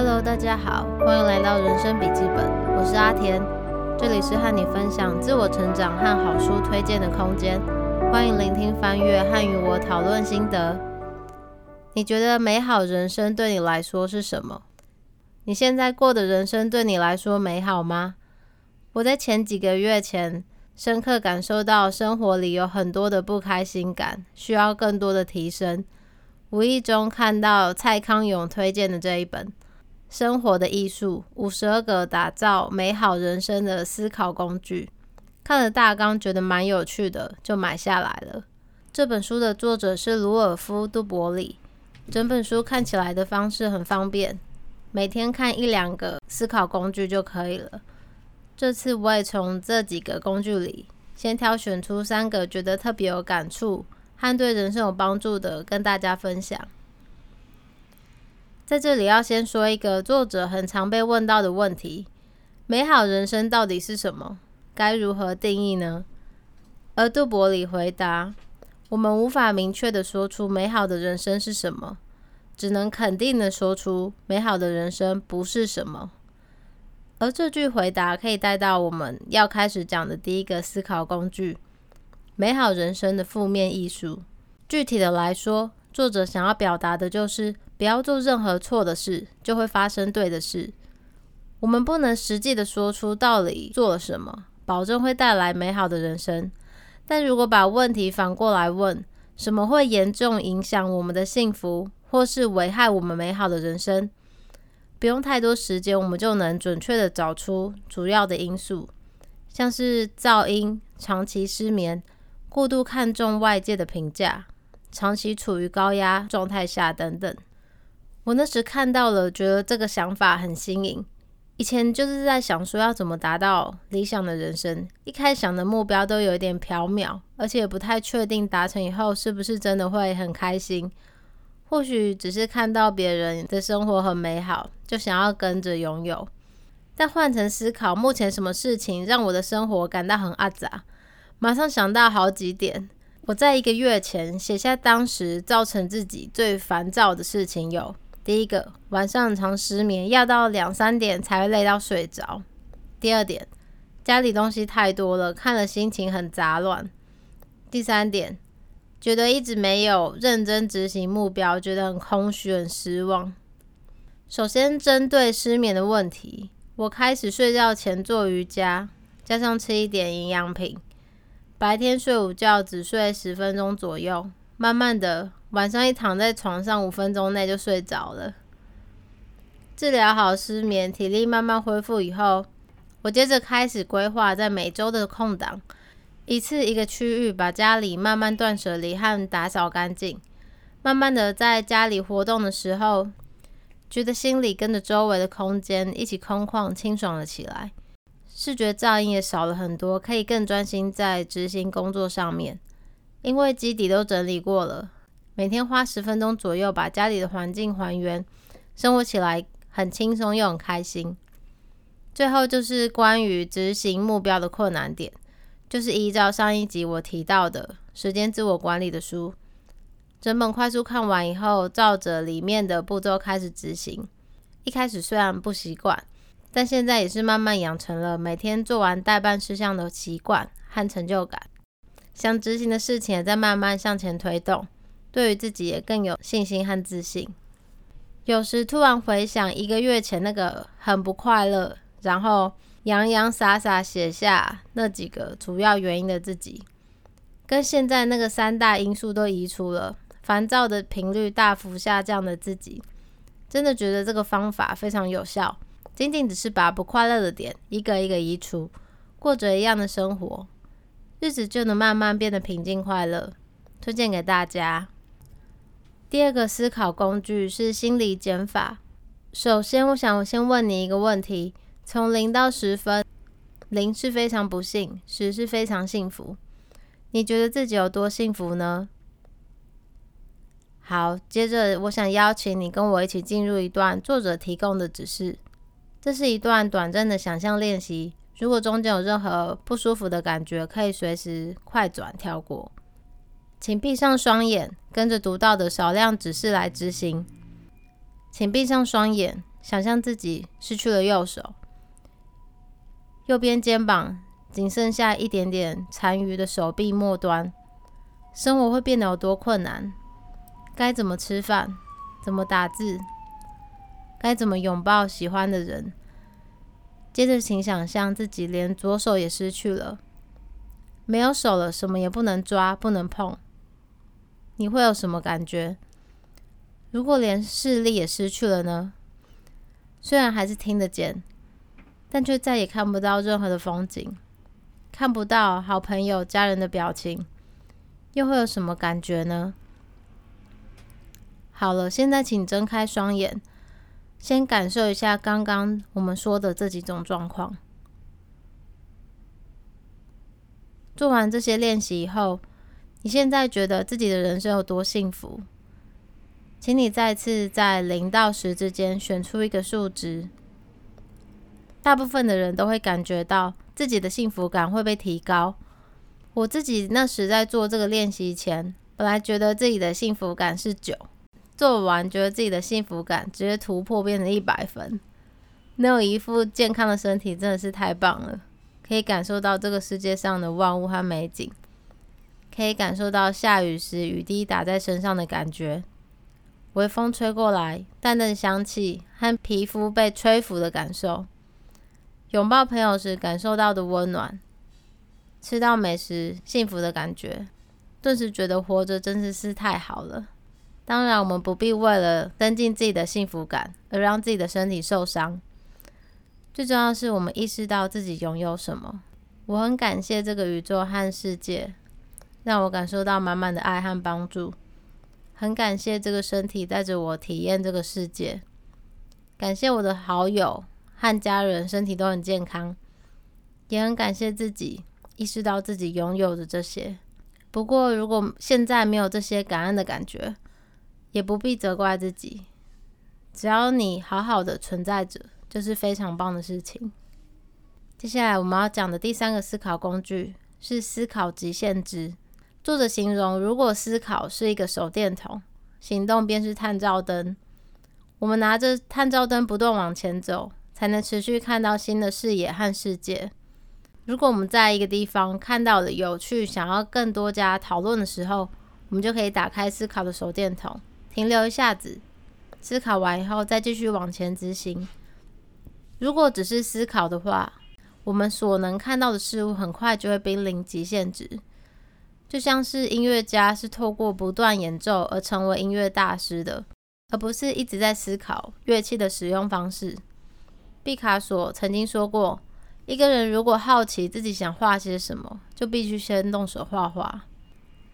Hello，大家好，欢迎来到人生笔记本，我是阿田，这里是和你分享自我成长和好书推荐的空间，欢迎聆听翻阅和与我讨论心得。你觉得美好人生对你来说是什么？你现在过的人生对你来说美好吗？我在前几个月前深刻感受到生活里有很多的不开心感，需要更多的提升。无意中看到蔡康永推荐的这一本《生活的艺术：五十二个打造美好人生的思考工具》，看了大纲觉得蛮有趣的，就买下来了。这本书的作者是鲁尔夫·杜伯里，整本书看起来的方式很方便，每天看一两个思考工具就可以了。这次我也从这几个工具里，先挑选出三个觉得特别有感触。和对人生有帮助的，跟大家分享。在这里要先说一个作者很常被问到的问题：美好人生到底是什么？该如何定义呢？而杜伯里回答：我们无法明确的说出美好的人生是什么，只能肯定的说出美好的人生不是什么。而这句回答可以带到我们要开始讲的第一个思考工具。美好人生的负面艺术，具体的来说，作者想要表达的就是：不要做任何错的事，就会发生对的事。我们不能实际的说出到底做了什么，保证会带来美好的人生。但如果把问题反过来问，什么会严重影响我们的幸福，或是危害我们美好的人生？不用太多时间，我们就能准确的找出主要的因素，像是噪音、长期失眠。过度看重外界的评价，长期处于高压状态下等等。我那时看到了，觉得这个想法很新颖。以前就是在想说要怎么达到理想的人生，一开始想的目标都有一点缥缈，而且不太确定达成以后是不是真的会很开心。或许只是看到别人的生活很美好，就想要跟着拥有。但换成思考，目前什么事情让我的生活感到很阿杂？马上想到好几点。我在一个月前写下当时造成自己最烦躁的事情有：第一个，晚上常失眠，要到两三点才会累到睡着；第二点，家里东西太多了，看了心情很杂乱；第三点，觉得一直没有认真执行目标，觉得很空虚、很失望。首先，针对失眠的问题，我开始睡觉前做瑜伽，加上吃一点营养品。白天睡午觉只睡十分钟左右，慢慢的晚上一躺在床上五分钟内就睡着了。治疗好失眠，体力慢慢恢复以后，我接着开始规划在每周的空档，一次一个区域把家里慢慢断舍离和打扫干净。慢慢的在家里活动的时候，觉得心里跟着周围的空间一起空旷清爽了起来。视觉噪音也少了很多，可以更专心在执行工作上面。因为基底都整理过了，每天花十分钟左右把家里的环境还原，生活起来很轻松又很开心。最后就是关于执行目标的困难点，就是依照上一集我提到的时间自我管理的书，整本快速看完以后，照着里面的步骤开始执行。一开始虽然不习惯。但现在也是慢慢养成了每天做完代办事项的习惯和成就感，想执行的事情也在慢慢向前推动，对于自己也更有信心和自信。有时突然回想一个月前那个很不快乐，然后洋洋洒洒写下那几个主要原因的自己，跟现在那个三大因素都移除了，烦躁的频率大幅下降的自己，真的觉得这个方法非常有效。仅仅只是把不快乐的点一个一个移除，过着一样的生活，日子就能慢慢变得平静快乐。推荐给大家。第二个思考工具是心理减法。首先，我想先问你一个问题：从零到十分，零是非常不幸，十是非常幸福。你觉得自己有多幸福呢？好，接着我想邀请你跟我一起进入一段作者提供的指示。这是一段短暂的想象练习。如果中间有任何不舒服的感觉，可以随时快转跳过。请闭上双眼，跟着读到的少量指示来执行。请闭上双眼，想象自己失去了右手，右边肩膀仅剩下一点点残余的手臂末端，生活会变得有多困难？该怎么吃饭？怎么打字？该怎么拥抱喜欢的人？接着，请想象自己连左手也失去了，没有手了，什么也不能抓，不能碰，你会有什么感觉？如果连视力也失去了呢？虽然还是听得见，但却再也看不到任何的风景，看不到好朋友、家人的表情，又会有什么感觉呢？好了，现在请睁开双眼，先感受一下刚刚我们说的这几种状况。做完这些练习以后，你现在觉得自己的人生有多幸福？请你再次在零到十之间选出一个数值。大部分的人都会感觉到自己的幸福感会被提高。我自己那时在做这个练习前，本来觉得自己的幸福感是九，做完觉得自己的幸福感直接突破变成一百分。能有一副健康的身体真的是太棒了，可以感受到这个世界上的万物和美景，可以感受到下雨时雨滴打在身上的感觉。微风吹过来，淡淡香气和皮肤被吹拂的感受；拥抱朋友时感受到的温暖；吃到美食幸福的感觉，顿时觉得活着真的是太好了。当然，我们不必为了增进自己的幸福感而让自己的身体受伤。最重要是我们意识到自己拥有什么。我很感谢这个宇宙和世界，让我感受到满满的爱和帮助。很感谢这个身体带着我体验这个世界，感谢我的好友和家人身体都很健康，也很感谢自己意识到自己拥有的这些。不过，如果现在没有这些感恩的感觉，也不必责怪自己。只要你好好的存在着，就是非常棒的事情。接下来我们要讲的第三个思考工具是思考极限值。作者形容，如果思考是一个手电筒，行动便是探照灯。我们拿着探照灯不断往前走，才能持续看到新的视野和世界。如果我们在一个地方看到了有趣，想要更多加讨论的时候，我们就可以打开思考的手电筒，停留一下子，思考完以后再继续往前执行。如果只是思考的话，我们所能看到的事物很快就会濒临极限值。就像是音乐家是透过不断演奏而成为音乐大师的，而不是一直在思考乐器的使用方式。毕卡索曾经说过：“一个人如果好奇自己想画些什么，就必须先动手画画。”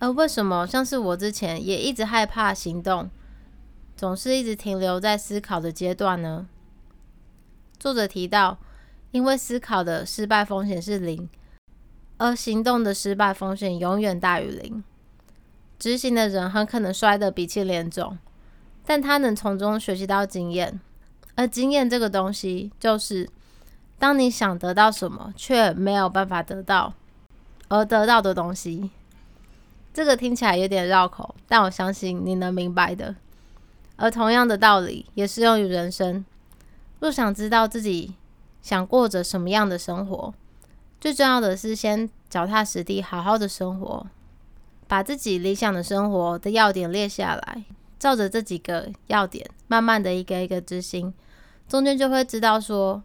而为什么像是我之前也一直害怕行动，总是一直停留在思考的阶段呢？作者提到，因为思考的失败风险是零。而行动的失败风险永远大于零。执行的人很可能摔得鼻青脸肿，但他能从中学习到经验。而经验这个东西，就是当你想得到什么却没有办法得到，而得到的东西。这个听起来有点绕口，但我相信你能明白的。而同样的道理也适用于人生。若想知道自己想过着什么样的生活，最重要的是，先脚踏实地，好好的生活，把自己理想的生活的要点列下来，照着这几个要点，慢慢的一个一个执行，中间就会知道说，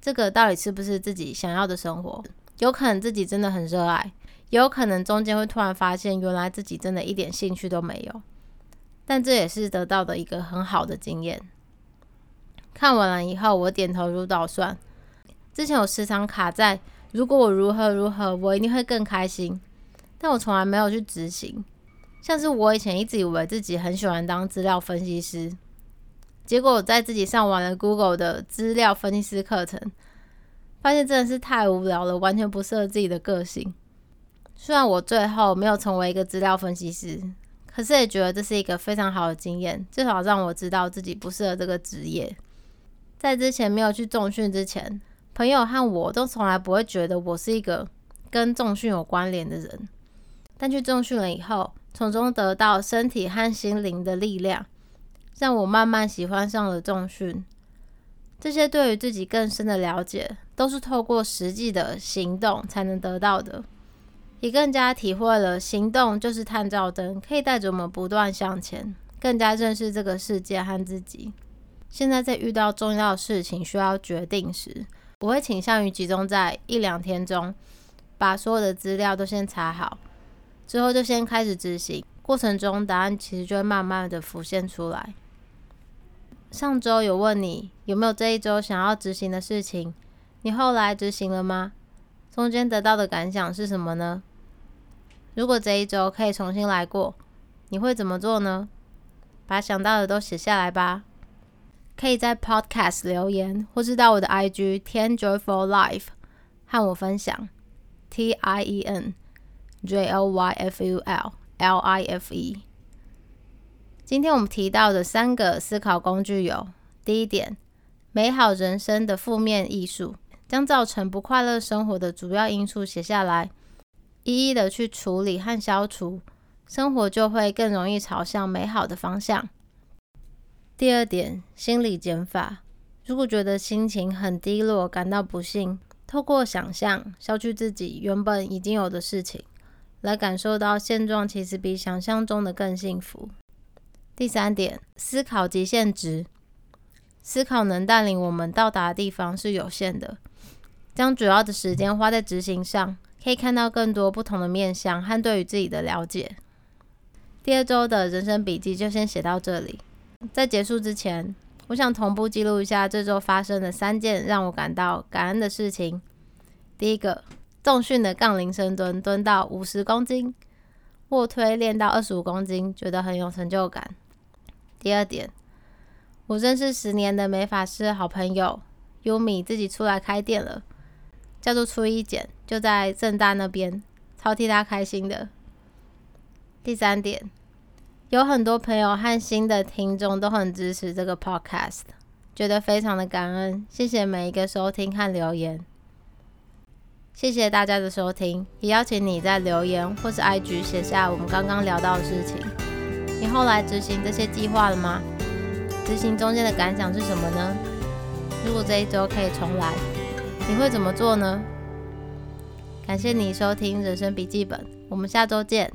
这个到底是不是自己想要的生活。有可能自己真的很热爱，有可能中间会突然发现，原来自己真的一点兴趣都没有。但这也是得到的一个很好的经验。看完了以后，我点头如捣蒜。之前我时常卡在。如果我如何如何，我一定会更开心。但我从来没有去执行。像是我以前一直以为自己很喜欢当资料分析师，结果我在自己上完了 Google 的资料分析师课程，发现真的是太无聊了，完全不适合自己的个性。虽然我最后没有成为一个资料分析师，可是也觉得这是一个非常好的经验，至少让我知道自己不适合这个职业。在之前没有去重训之前。朋友和我都从来不会觉得我是一个跟重训有关联的人，但去重训了以后，从中得到身体和心灵的力量，让我慢慢喜欢上了重训。这些对于自己更深的了解，都是透过实际的行动才能得到的。也更加体会了，行动就是探照灯，可以带着我们不断向前，更加认识这个世界和自己。现在在遇到重要事情需要决定时，我会倾向于集中在一两天中，把所有的资料都先查好，之后就先开始执行。过程中，答案其实就会慢慢的浮现出来。上周有问你有没有这一周想要执行的事情，你后来执行了吗？中间得到的感想是什么呢？如果这一周可以重新来过，你会怎么做呢？把想到的都写下来吧。可以在 Podcast 留言，或是到我的 IG Ten Joyful Life 和我分享。T I E N J O Y F U L L I F E。今天我们提到的三个思考工具有：第一点，美好人生的负面艺术，将造成不快乐生活的主要因素写下来。一一的去处理和消除，生活就会更容易朝向美好的方向。第二点，心理减法。如果觉得心情很低落，感到不幸，透过想象消去自己原本已经有的事情，来感受到现状其实比想象中的更幸福。第三点，思考极限值。思考能带领我们到达的地方是有限的，将主要的时间花在执行上。可以看到更多不同的面相和对于自己的了解。第二周的人生笔记就先写到这里。在结束之前，我想同步记录一下这周发生的三件让我感到感恩的事情。第一个，重训的杠铃深蹲蹲到五十公斤，卧推练到二十五公斤，觉得很有成就感。第二点，我认识十年的美发师好朋友优米自己出来开店了。叫做初一剪，就在正大那边，超替他开心的。第三点，有很多朋友和新的听众都很支持这个 podcast，觉得非常的感恩，谢谢每一个收听和留言，谢谢大家的收听，也邀请你在留言或是 IG 写下我们刚刚聊到的事情。你后来执行这些计划了吗？执行中间的感想是什么呢？如果这一周可以重来？你会怎么做呢？感谢你收听人生笔记本，我们下周见。